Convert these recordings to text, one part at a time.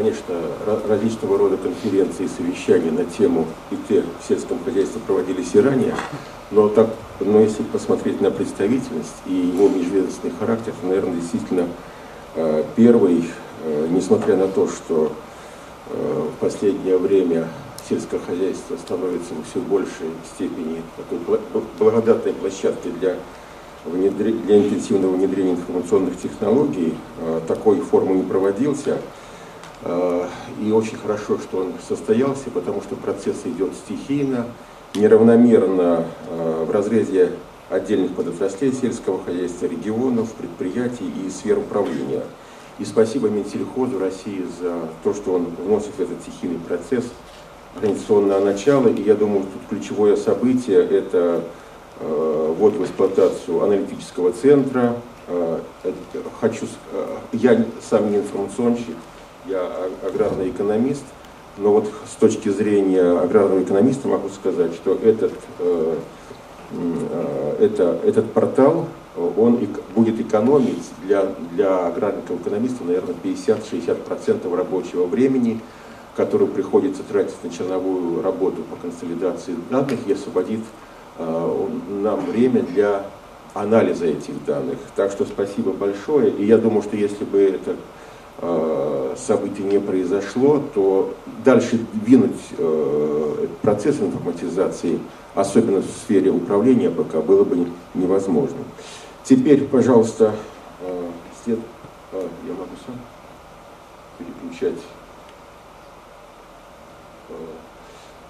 конечно, различного рода конференции и совещания на тему ИТ в сельском хозяйстве проводились и ранее, но, так, но если посмотреть на представительность и его межведомственный характер, то, наверное, действительно э, первый, э, несмотря на то, что э, в последнее время сельское хозяйство становится в все большей степени такой благодатной площадкой для, для интенсивного внедрения информационных технологий, такой формы не проводился. И очень хорошо, что он состоялся, потому что процесс идет стихийно, неравномерно э, в разрезе отдельных подотраслей сельского хозяйства, регионов, предприятий и сфер управления. И спасибо Минсельхозу России за то, что он вносит в этот стихийный процесс организационное начало. И я думаю, тут ключевое событие – это э, ввод в эксплуатацию аналитического центра. Э, хочу, э, я сам не информационщик, я аграрный экономист – но вот с точки зрения аграрного экономиста могу сказать, что этот, э, э, это, этот портал, он будет экономить для, для аграрного экономиста, наверное, 50-60% рабочего времени, которое приходится тратить на черновую работу по консолидации данных и освободит э, нам время для анализа этих данных. Так что спасибо большое. И я думаю, что если бы это Э, событий не произошло, то дальше двинуть э, процесс информатизации, особенно в сфере управления ПК, было бы невозможно. Теперь, пожалуйста, э, след... я могу сам переключать.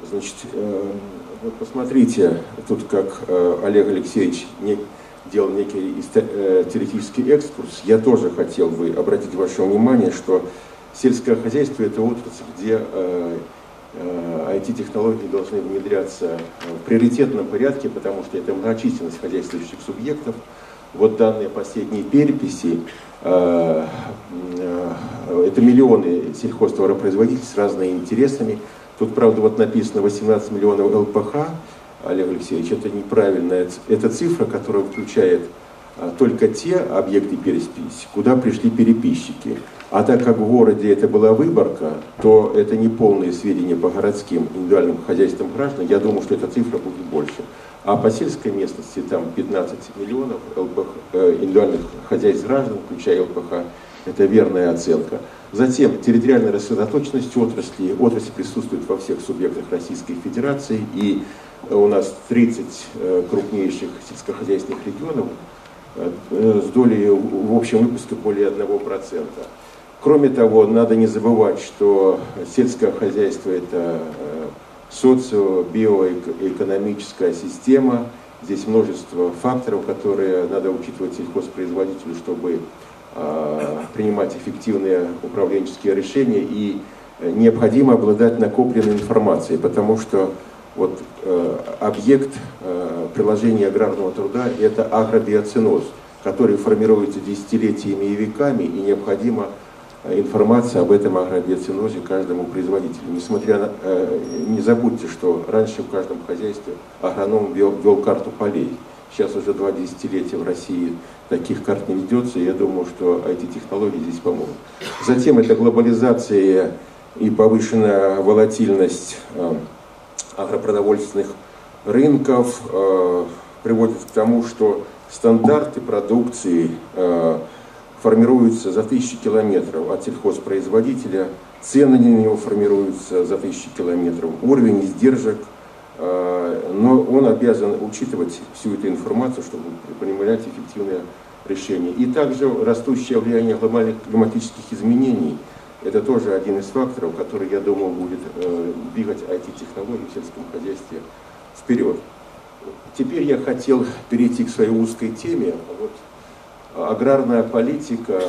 Значит, вот посмотрите, тут как Олег Алексеевич делал некий э, теоретический экскурс, я тоже хотел бы обратить ваше внимание, что сельское хозяйство – это отрасль, где IT-технологии э, э, должны внедряться в приоритетном порядке, потому что это многочисленность хозяйствующих субъектов. Вот данные последней переписи, это миллионы сельхозтоваропроизводителей с разными интересами. Тут, правда, вот написано 18 миллионов ЛПХ, Олег Алексеевич, это неправильная это цифра, которая включает а, только те объекты переписи, куда пришли переписчики. А так как в городе это была выборка, то это не полные сведения по городским индивидуальным хозяйствам граждан. Я думаю, что эта цифра будет больше. А по сельской местности там 15 миллионов ЛПХ, э, индивидуальных хозяйств граждан, включая ЛПХ. Это верная оценка. Затем территориальная рассредоточенность отрасли. Отрасль присутствует во всех субъектах Российской Федерации. И у нас 30 э, крупнейших сельскохозяйственных регионов э, с долей в общем выпуске более 1%. Кроме того, надо не забывать, что сельское хозяйство – это э, социо-биоэкономическая система. Здесь множество факторов, которые надо учитывать сельхозпроизводителю, чтобы принимать эффективные управленческие решения. И необходимо обладать накопленной информацией, потому что вот э, объект э, приложения аграрного труда – это агробиоциноз, который формируется десятилетиями и веками, и необходима э, информация об этом агробиоцинозе каждому производителю. Несмотря на, э, не забудьте, что раньше в каждом хозяйстве агроном вел, вел карту полей. Сейчас уже два десятилетия в России таких карт не ведется, и я думаю, что эти технологии здесь помогут. Затем это глобализация и повышенная волатильность э, агропродовольственных рынков э, приводит к тому, что стандарты продукции э, формируются за тысячи километров от сельхозпроизводителя, цены на него формируются за тысячи километров, уровень издержек, но он обязан учитывать всю эту информацию, чтобы принимать эффективные решения. И также растущее влияние глобальных климатических изменений – это тоже один из факторов, который, я думаю, будет э, двигать IT-технологии в сельском хозяйстве вперед. Теперь я хотел перейти к своей узкой теме. Вот, аграрная политика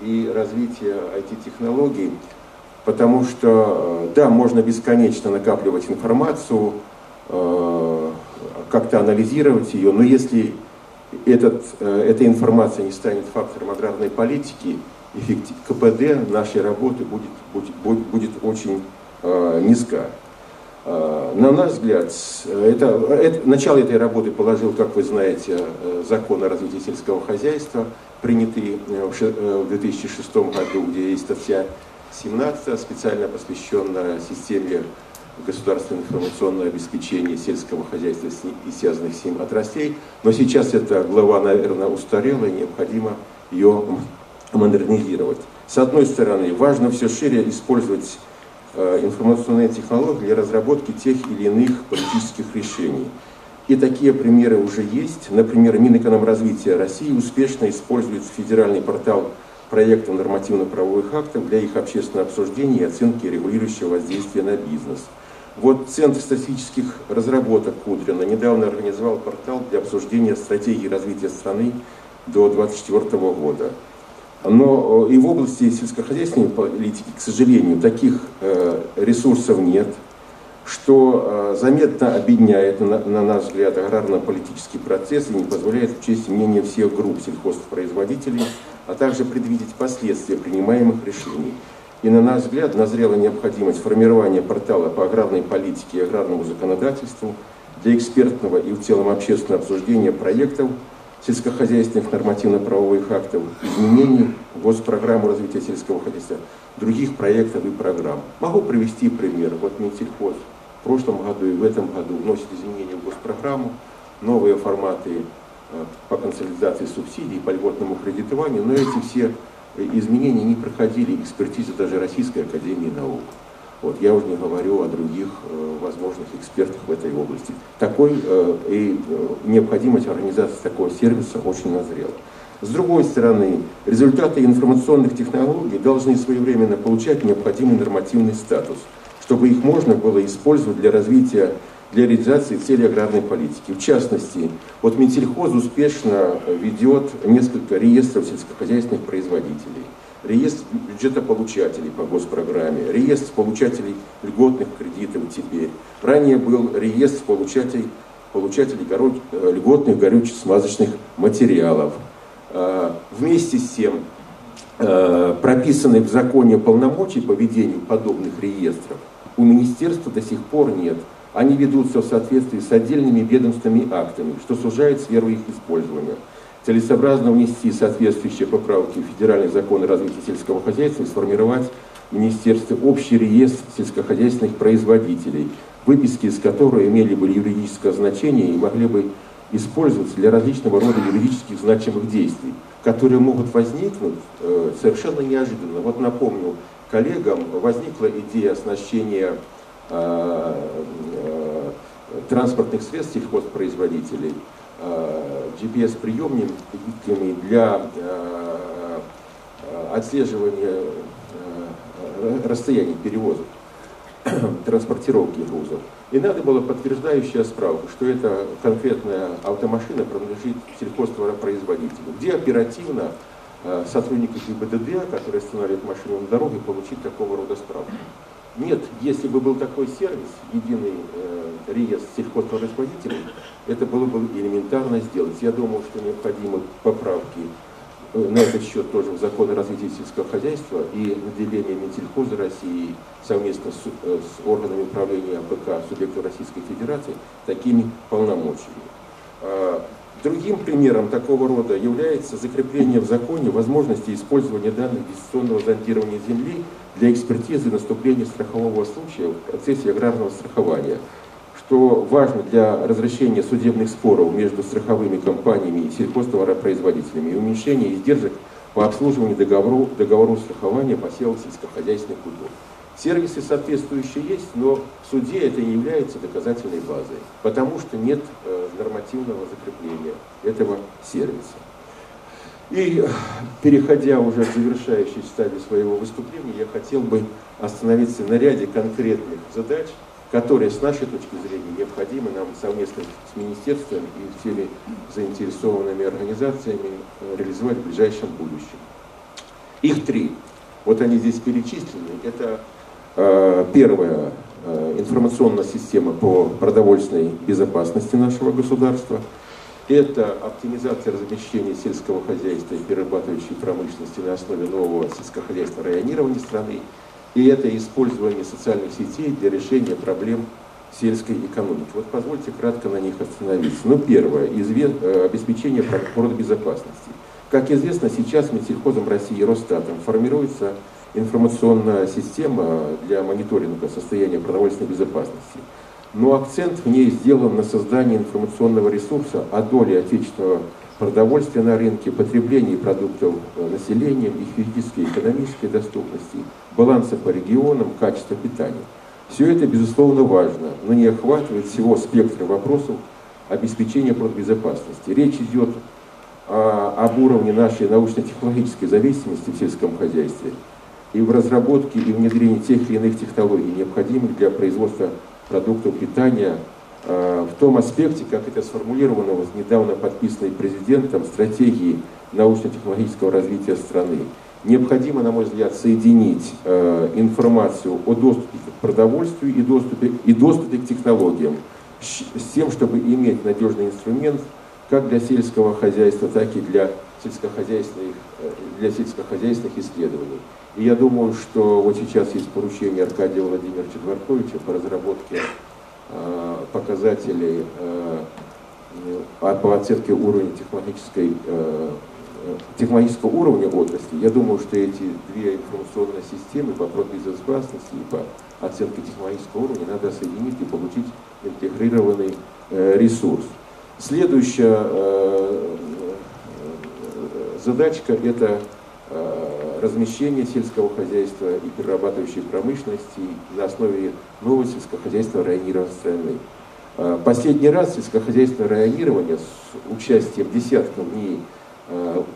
и развитие IT-технологий, потому что, э, да, можно бесконечно накапливать информацию, э, как-то анализировать ее, но если этот, э, эта информация не станет фактором аграрной политики, эффектив, КПД нашей работы будет, будет, будет очень э, низка. Э, на наш взгляд, это, это, начало этой работы положил, как вы знаете, э, закон о развитии сельского хозяйства, принятый э, в 2006 году, где есть вся 17 специально посвященная системе государственного информационного обеспечения сельского хозяйства и связанных с ним отраслей. Но сейчас эта глава, наверное, устарела, и необходимо ее модернизировать. С одной стороны, важно все шире использовать э, информационные технологии для разработки тех или иных политических решений. И такие примеры уже есть. Например, Минэкономразвития России успешно использует федеральный портал проектов нормативно-правовых актов для их общественного обсуждения и оценки регулирующего воздействия на бизнес. Вот Центр статистических разработок Кудрина недавно организовал портал для обсуждения стратегии развития страны до 2024 года. Но э, и в области сельскохозяйственной политики, к сожалению, таких э, ресурсов нет, что э, заметно объединяет, на, на наш взгляд, аграрно-политический процесс и не позволяет учесть мнение всех групп сельхозпроизводителей, а также предвидеть последствия принимаемых решений. И на наш взгляд назрела необходимость формирования портала по аграрной политике и аграрному законодательству для экспертного и в целом общественного обсуждения проектов сельскохозяйственных нормативно-правовых актов, изменений госпрограммы развития сельского хозяйства, других проектов и программ. Могу привести пример. Вот Минсельхоз в прошлом году и в этом году вносит изменения в госпрограмму, новые форматы э, по консолидации субсидий, по льготному кредитованию, но эти все изменения не проходили экспертизу даже Российской Академии Наук. Вот, я уже не говорю о других э, возможных экспертах в этой области. Такой э, и э, необходимость организации такого сервиса очень назрела. С другой стороны, результаты информационных технологий должны своевременно получать необходимый нормативный статус, чтобы их можно было использовать для развития, для реализации целей аграрной политики. В частности, вот Минсельхоз успешно ведет несколько реестров сельскохозяйственных производителей – реестр бюджетополучателей по госпрограмме, реестр получателей льготных кредитов теперь. Ранее был реестр получателей, получателей горо, э, льготных горюче-смазочных материалов. А, вместе с тем, э, прописанных в законе полномочий по ведению подобных реестров у министерства до сих пор нет. Они ведутся в соответствии с отдельными ведомственными актами, что сужает сферу их использования целесообразно внести соответствующие поправки в федеральный закон о развитии сельского хозяйства и сформировать в Министерстве общий реестр сельскохозяйственных производителей, выписки из которого имели бы юридическое значение и могли бы использоваться для различного рода юридических значимых действий, которые могут возникнуть э, совершенно неожиданно. Вот напомню коллегам, возникла идея оснащения транспортных средств сельхозпроизводителей – Э, GPS-приемниками для э, отслеживания э, расстояний перевозок, транспортировки грузов. И надо было подтверждающая справка, что эта конкретная автомашина принадлежит сельхозтоваропроизводителю, где оперативно сотрудники ГИБДД, которые останавливают машину на дороге, получить такого рода справку. Нет, если бы был такой сервис, единый э, реестр сельхозтоваропроизводителей, это было бы элементарно сделать. Я думаю, что необходимы поправки э, на этот счет тоже в закон о развитии сельского хозяйства и наделение Минсельхоза России совместно с, э, с органами управления АПК субъектов Российской Федерации такими полномочиями. А, другим примером такого рода является закрепление в законе возможности использования данных дистанционного зондирования земли для экспертизы наступления страхового случая в процессе аграрного страхования, что важно для разрешения судебных споров между страховыми компаниями и сельхозтоваропроизводителями и уменьшения издержек по обслуживанию договору, договору страхования посевов сельскохозяйственных культур. Сервисы соответствующие есть, но в суде это не является доказательной базой, потому что нет э, нормативного закрепления этого сервиса. И переходя уже к завершающей стадии своего выступления, я хотел бы остановиться на ряде конкретных задач, которые с нашей точки зрения необходимы нам совместно с министерством и всеми заинтересованными организациями э, реализовать в ближайшем будущем. Их три. Вот они здесь перечислены. Это э, первая э, информационная система по продовольственной безопасности нашего государства – это оптимизация размещения сельского хозяйства и перерабатывающей промышленности на основе нового сельскохозяйственного районирования страны. И это использование социальных сетей для решения проблем сельской экономики. Вот позвольте кратко на них остановиться. Ну, первое, изве... Э, обеспечение продбезопасности. Как известно, сейчас Минсельхозом России и Росстатом формируется информационная система для мониторинга состояния продовольственной безопасности. Но акцент в ней сделан на создании информационного ресурса о доле отечественного продовольствия на рынке, потреблении продуктов э, населением, их физической и экономической доступности, баланса по регионам, качества питания. Все это, безусловно, важно, но не охватывает всего спектра вопросов обеспечения продбезопасности. Речь идет о, об уровне нашей научно-технологической зависимости в сельском хозяйстве и в разработке и внедрении тех или иных технологий, необходимых для производства продуктов питания э, в том аспекте, как это сформулировано в недавно подписанной президентом стратегии научно-технологического развития страны. Необходимо, на мой взгляд, соединить э, информацию о доступе к продовольствию и доступе, и доступе к технологиям с тем, чтобы иметь надежный инструмент как для сельского хозяйства, так и для сельскохозяйственных, э, для сельскохозяйственных исследований. И я думаю, что вот сейчас есть поручение Аркадия Владимировича Дворковича по разработке э, показателей э, по оценке уровня технологической, э, технологического уровня отрасли. Я думаю, что эти две информационные системы по безопасности и по оценке технологического уровня надо соединить и получить интегрированный э, ресурс. Следующая э, э, задачка – это размещение сельского хозяйства и перерабатывающей промышленности на основе нового сельскохозяйственного районирования страны. Последний раз сельскохозяйственное районирование с участием десятков дней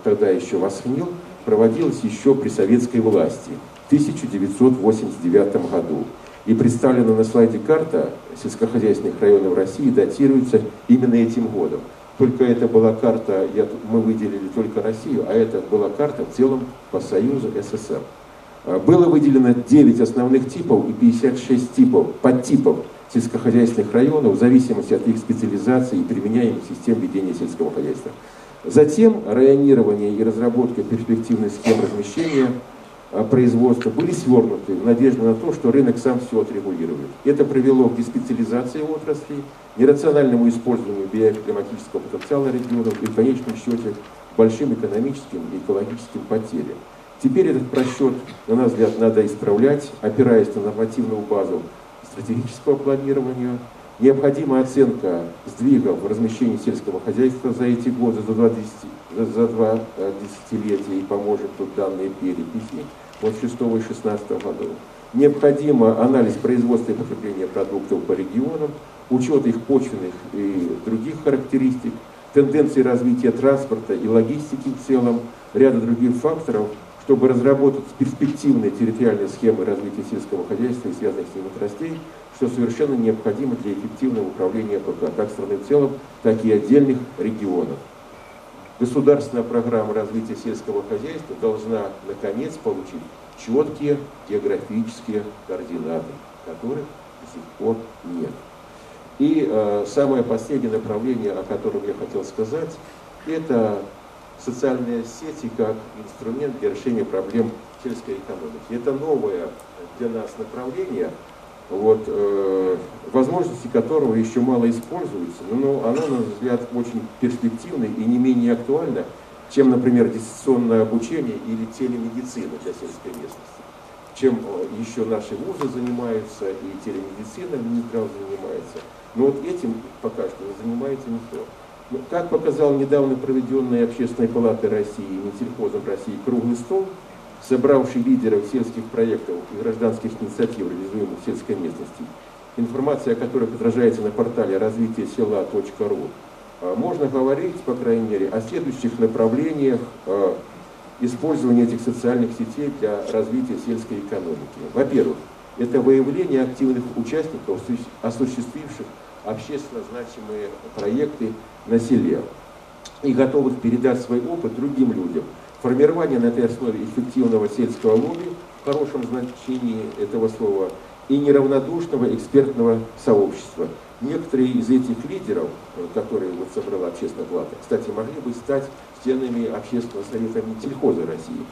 тогда еще Восхнил проводилось еще при советской власти в 1989 году. И представлена на слайде карта сельскохозяйственных районов России датируется именно этим годом. Только это была карта, я, мы выделили только Россию, а это была карта в целом по Союзу СССР. А, было выделено 9 основных типов и 56 типов, подтипов сельскохозяйственных районов в зависимости от их специализации и применяемых систем ведения сельского хозяйства. Затем районирование и разработка перспективных схем размещения производства были свернуты в надежде на то, что рынок сам все отрегулирует. Это привело к деспециализации отрасли, нерациональному использованию биоклиматического потенциала регионов и в конечном счете большим экономическим и экологическим потерям. Теперь этот просчет, на наш взгляд, надо исправлять, опираясь на нормативную базу стратегического планирования. Необходима оценка сдвигов в размещении сельского хозяйства за эти годы, за два, за два э, десятилетия, и поможет тут данные переписи от 6 и 16 годов. Необходимо анализ производства и потребления продуктов по регионам, учет их почвенных и других характеристик, тенденции развития транспорта и логистики в целом, ряда других факторов, чтобы разработать перспективные территориальные схемы развития сельского хозяйства и связанных с ним отраслей, что совершенно необходимо для эффективного управления как страны в целом, так и отдельных регионов. Государственная программа развития сельского хозяйства должна, наконец, получить четкие географические координаты, которых до сих пор нет. И э, самое последнее направление, о котором я хотел сказать, это социальные сети как инструмент для решения проблем сельской экономики. Это новое для нас направление – вот, э, возможности которого еще мало используются, но оно, на наш взгляд, очень перспективно и не менее актуально, чем, например, дистанционное обучение или телемедицина для сельской местности. Чем э, еще наши вузы занимаются и телемедицина Минздрав занимается. Но вот этим пока что не занимается никто. Но, как показал недавно проведенный Общественной палатой России и Минсельхозом России круглый стол, собравший лидеров сельских проектов и гражданских инициатив, реализуемых в сельской местности, информация о которых отражается на портале развитие села.ру, а, можно говорить, по крайней мере, о следующих направлениях а, использования этих социальных сетей для развития сельской экономики. Во-первых, это выявление активных участников, осуществивших общественно значимые проекты на селе и готовых передать свой опыт другим людям – формирование на этой основе эффективного сельского лобби, в хорошем значении этого слова, и неравнодушного экспертного сообщества. Некоторые из этих лидеров, э, которые вот собрала общественная палата, кстати, могли бы стать членами общественного совета Минсельхоза России,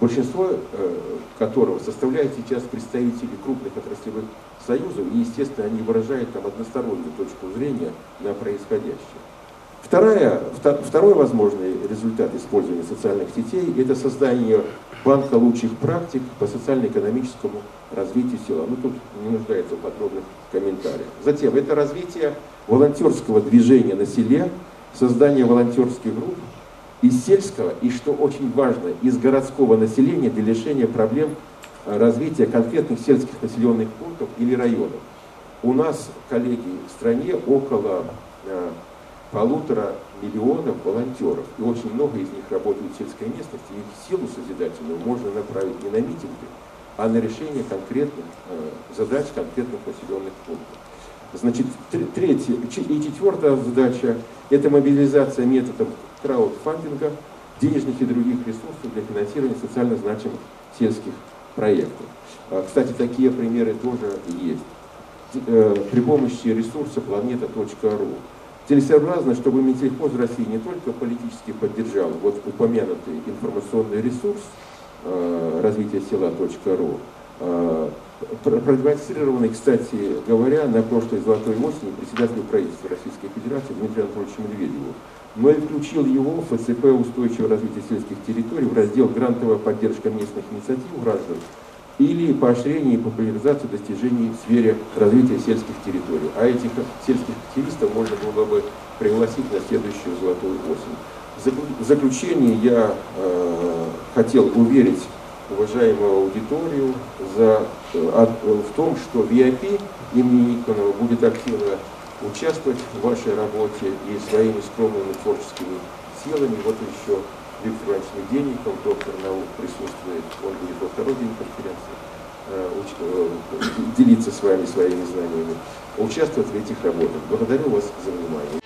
большинство э, которого составляет сейчас представители крупных отраслевых союзов, и, естественно, они выражают там одностороннюю точку зрения на происходящее. Вторая, второй возможный результат использования социальных сетей – это создание банка лучших практик по социально-экономическому развитию села. Ну, тут не нуждается в подробных комментариях. Затем, это развитие волонтерского движения на селе, создание волонтерских групп из сельского и, что очень важно, из городского населения для решения проблем э, развития конкретных сельских населенных пунктов или районов. У нас, коллеги, в стране около э, полутора миллионов волонтеров, и очень много из них работают в сельской местности, их силу созидательную можно направить не на митинги, а на решение конкретных э, задач конкретных населенных пунктов. Значит, третья и четвертая задача – это мобилизация методом краудфандинга, денежных и других ресурсов для финансирования социально значимых сельских проектов. А, кстати, такие примеры тоже есть. Э, при помощи ресурса planeta.ru Целесообразно, чтобы Минсельхоз России не только политически поддержал вот упомянутый информационный ресурс э, развития села.ру, э, продемонстрированный, кстати говоря, на прошлой золотой осени председателю правительства Российской Федерации Дмитрию Анатольевичу Медведеву, но и включил его в ФЦП «Устойчивое развитие сельских территорий» в раздел «Грантовая поддержка местных инициатив граждан» или поощрение и популяризацию достижений в сфере развития сельских территорий. А этих сельских активистов можно было бы пригласить на следующую золотую осень. В заключение я э, хотел уверить уважаемую аудиторию за, э, в том, что VIP имени Никонова будет активно участвовать в вашей работе и своими скромными творческими силами. Вот еще Виктор Иванович Меденников, доктор наук, присутствует, он будет во второй день конференции э, э, делиться с вами своими знаниями, участвовать в этих работах. Благодарю вас за внимание.